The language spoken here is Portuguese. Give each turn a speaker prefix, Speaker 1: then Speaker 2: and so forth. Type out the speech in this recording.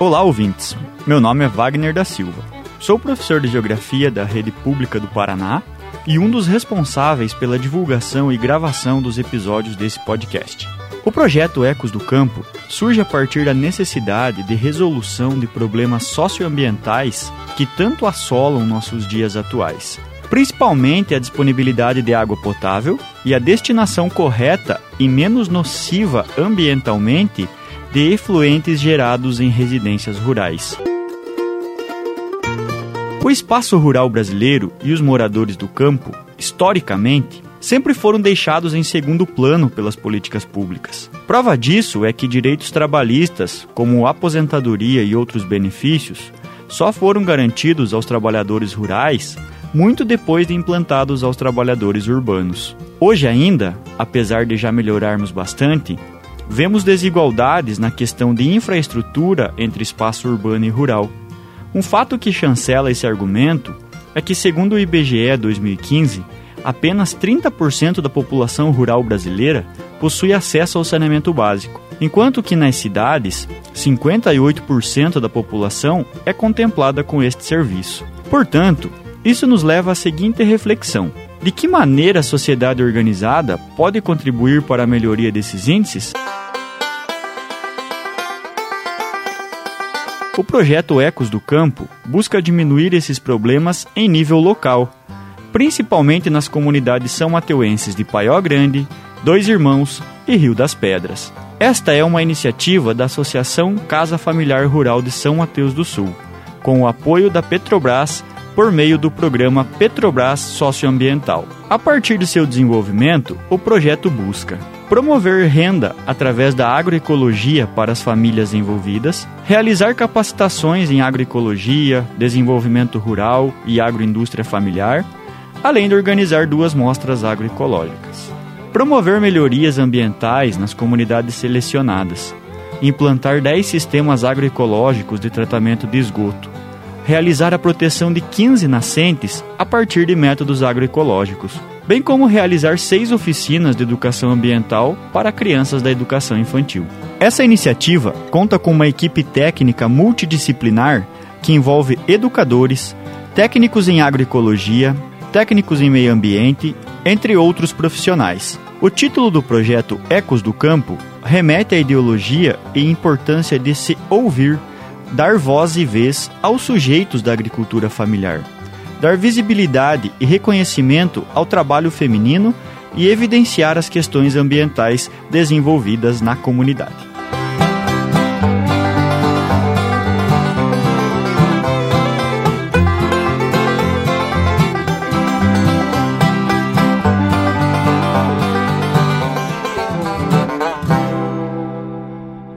Speaker 1: Olá, ouvintes. Meu nome é Wagner da Silva. Sou professor de Geografia da Rede Pública do Paraná e um dos responsáveis pela divulgação e gravação dos episódios desse podcast. O projeto Ecos do Campo surge a partir da necessidade de resolução de problemas socioambientais que tanto assolam nossos dias atuais, principalmente a disponibilidade de água potável e a destinação correta e menos nociva ambientalmente de efluentes gerados em residências rurais. O espaço rural brasileiro e os moradores do campo, historicamente, sempre foram deixados em segundo plano pelas políticas públicas. Prova disso é que direitos trabalhistas, como aposentadoria e outros benefícios, só foram garantidos aos trabalhadores rurais muito depois de implantados aos trabalhadores urbanos. Hoje ainda, apesar de já melhorarmos bastante, vemos desigualdades na questão de infraestrutura entre espaço urbano e rural. Um fato que chancela esse argumento é que, segundo o IBGE 2015, apenas 30% da população rural brasileira possui acesso ao saneamento básico, enquanto que nas cidades, 58% da população é contemplada com este serviço. Portanto, isso nos leva à seguinte reflexão: de que maneira a sociedade organizada pode contribuir para a melhoria desses índices? O projeto Ecos do Campo busca diminuir esses problemas em nível local, principalmente nas comunidades são mateuenses de Paió Grande, Dois Irmãos e Rio das Pedras. Esta é uma iniciativa da Associação Casa Familiar Rural de São Mateus do Sul, com o apoio da Petrobras por meio do programa Petrobras Socioambiental. A partir de seu desenvolvimento, o projeto busca promover renda através da agroecologia para as famílias envolvidas, realizar capacitações em agroecologia, desenvolvimento rural e agroindústria familiar, além de organizar duas mostras agroecológicas. Promover melhorias ambientais nas comunidades selecionadas, implantar 10 sistemas agroecológicos de tratamento de esgoto, realizar a proteção de 15 nascentes a partir de métodos agroecológicos, bem como realizar seis oficinas de educação ambiental para crianças da educação infantil. Essa iniciativa conta com uma equipe técnica multidisciplinar que envolve educadores, técnicos em agroecologia, técnicos em meio ambiente, entre outros profissionais. O título do projeto Ecos do Campo remete à ideologia e importância de se ouvir, dar voz e vez aos sujeitos da agricultura familiar dar visibilidade e reconhecimento ao trabalho feminino e evidenciar as questões ambientais desenvolvidas na comunidade.